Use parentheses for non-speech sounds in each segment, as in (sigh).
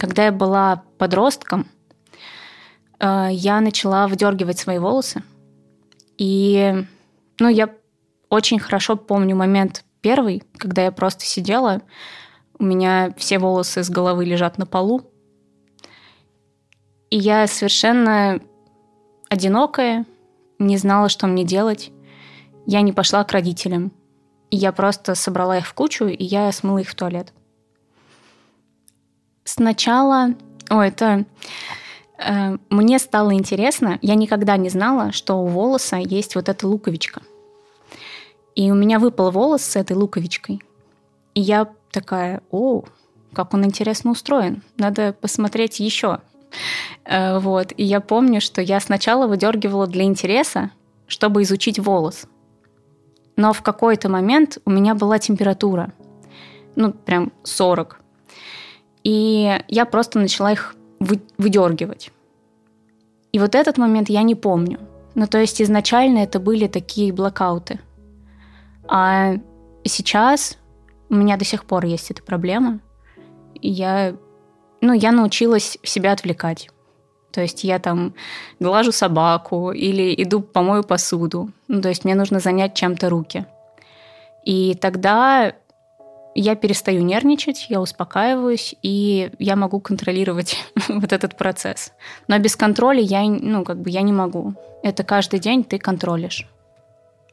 когда я была подростком, э, я начала выдергивать свои волосы. И, ну, я очень хорошо помню момент первый, когда я просто сидела, у меня все волосы с головы лежат на полу, и я совершенно одинокая, не знала, что мне делать. Я не пошла к родителям. Я просто собрала их в кучу, и я смыла их в туалет. Сначала... О, это... Э, мне стало интересно. Я никогда не знала, что у волоса есть вот эта луковичка. И у меня выпал волос с этой луковичкой. И я такая, о, как он интересно устроен. Надо посмотреть еще. Э, вот. И я помню, что я сначала выдергивала для интереса, чтобы изучить волос. Но в какой-то момент у меня была температура. Ну, прям 40. И я просто начала их вы, выдергивать. И вот этот момент я не помню. Ну, то есть изначально это были такие блокауты. А сейчас у меня до сих пор есть эта проблема. Я, ну, я научилась себя отвлекать. То есть я там глажу собаку или иду помою посуду. Ну, то есть мне нужно занять чем-то руки. И тогда я перестаю нервничать, я успокаиваюсь, и я могу контролировать (laughs) вот этот процесс. Но без контроля я, ну, как бы я не могу. Это каждый день ты контролишь.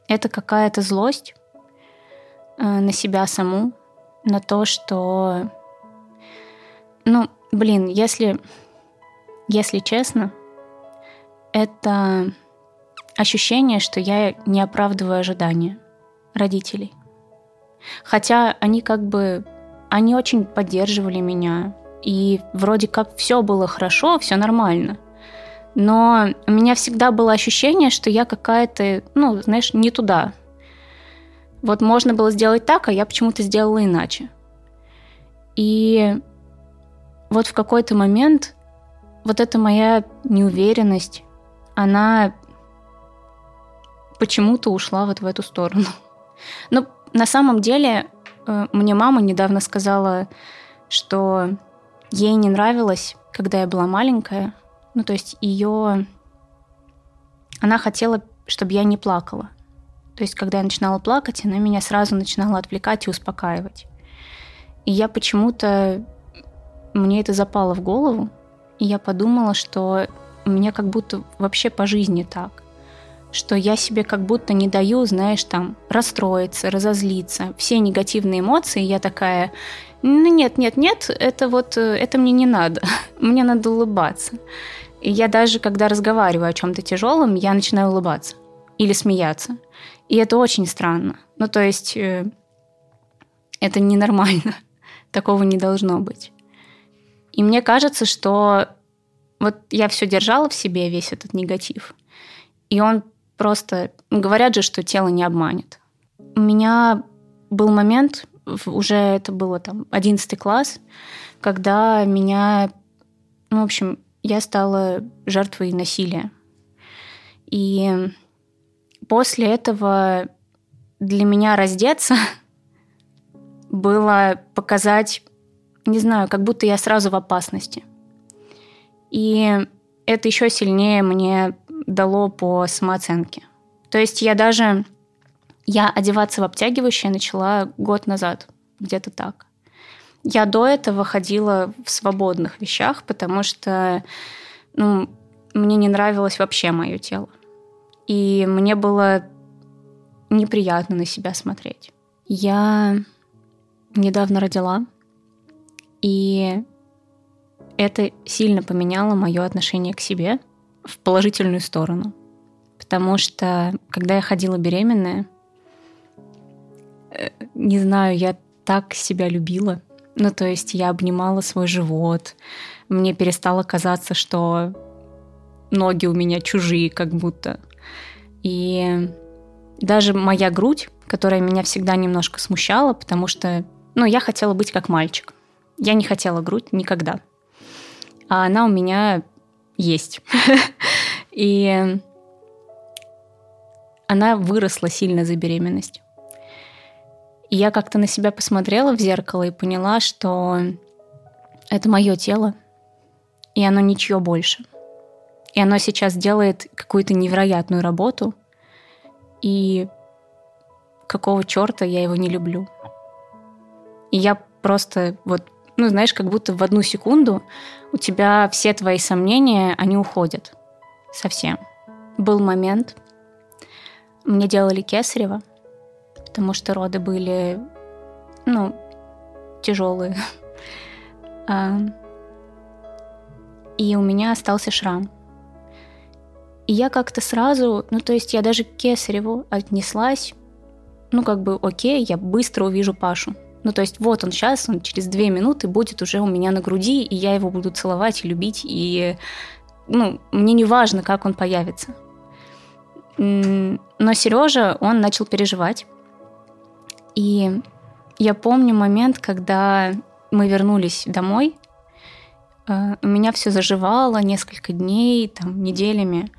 Это какая-то злость э, на себя саму, на то, что... Ну, блин, если если честно, это ощущение, что я не оправдываю ожидания родителей. Хотя они как бы, они очень поддерживали меня, и вроде как все было хорошо, все нормально. Но у меня всегда было ощущение, что я какая-то, ну, знаешь, не туда. Вот можно было сделать так, а я почему-то сделала иначе. И вот в какой-то момент вот эта моя неуверенность, она почему-то ушла вот в эту сторону. (laughs) Но на самом деле э, мне мама недавно сказала, что ей не нравилось, когда я была маленькая. Ну, то есть ее... Она хотела, чтобы я не плакала. То есть, когда я начинала плакать, она меня сразу начинала отвлекать и успокаивать. И я почему-то... Мне это запало в голову, и я подумала, что у меня как будто вообще по жизни так. Что я себе как будто не даю, знаешь, там, расстроиться, разозлиться. Все негативные эмоции, я такая, ну нет, нет, нет, это вот, э, это мне не надо. (laughs) мне надо улыбаться. И я даже, когда разговариваю о чем-то тяжелом, я начинаю улыбаться или смеяться. И это очень странно. Ну, то есть, э, это ненормально. (laughs) Такого не должно быть. И мне кажется, что вот я все держала в себе, весь этот негатив. И он просто... Говорят же, что тело не обманет. У меня был момент, уже это было там 11 класс, когда меня... Ну, в общем, я стала жертвой насилия. И после этого для меня раздеться (laughs) было показать не знаю, как будто я сразу в опасности. И это еще сильнее мне дало по самооценке. То есть я даже... Я одеваться в обтягивающее начала год назад, где-то так. Я до этого ходила в свободных вещах, потому что ну, мне не нравилось вообще мое тело. И мне было неприятно на себя смотреть. Я недавно родила, и это сильно поменяло мое отношение к себе в положительную сторону. Потому что, когда я ходила беременная, э, не знаю, я так себя любила. Ну, то есть я обнимала свой живот. Мне перестало казаться, что ноги у меня чужие, как будто. И даже моя грудь, которая меня всегда немножко смущала, потому что, ну, я хотела быть как мальчик. Я не хотела грудь никогда. А она у меня есть. (laughs) И она выросла сильно за беременность. И я как-то на себя посмотрела в зеркало и поняла, что Это мое тело, и оно ничье больше. И оно сейчас делает какую-то невероятную работу, и какого черта я его не люблю. И я просто вот, ну, знаешь, как будто в одну секунду у тебя все твои сомнения, они уходят совсем. Был момент, мне делали кесарево, потому что роды были, ну, тяжелые. (laughs) А, и у меня остался шрам. И я как-то сразу, ну то есть я даже к Кесареву отнеслась, ну как бы окей, я быстро увижу Пашу. Ну то есть вот он сейчас, он через две минуты будет уже у меня на груди, и я его буду целовать и любить, и ну, мне не важно, как он появится. Но Сережа, он начал переживать. И я помню момент, когда мы вернулись домой, э, у меня все заживало несколько дней, там, неделями.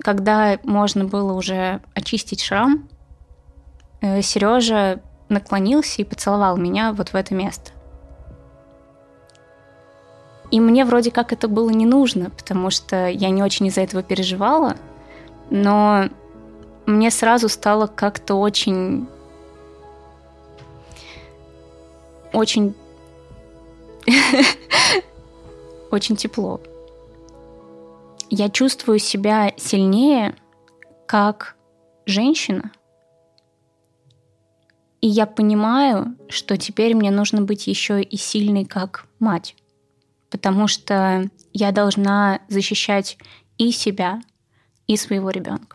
Когда можно было уже очистить шрам, э, Сережа наклонился и поцеловал меня вот в это место. И мне вроде как это было не нужно, потому что я не очень из-за этого переживала, но мне сразу стало как-то очень... Очень... (laughs) очень тепло. Я чувствую себя сильнее как женщина, и я понимаю, что теперь мне нужно быть еще и сильной как мать потому что я должна защищать и себя, и своего ребенка.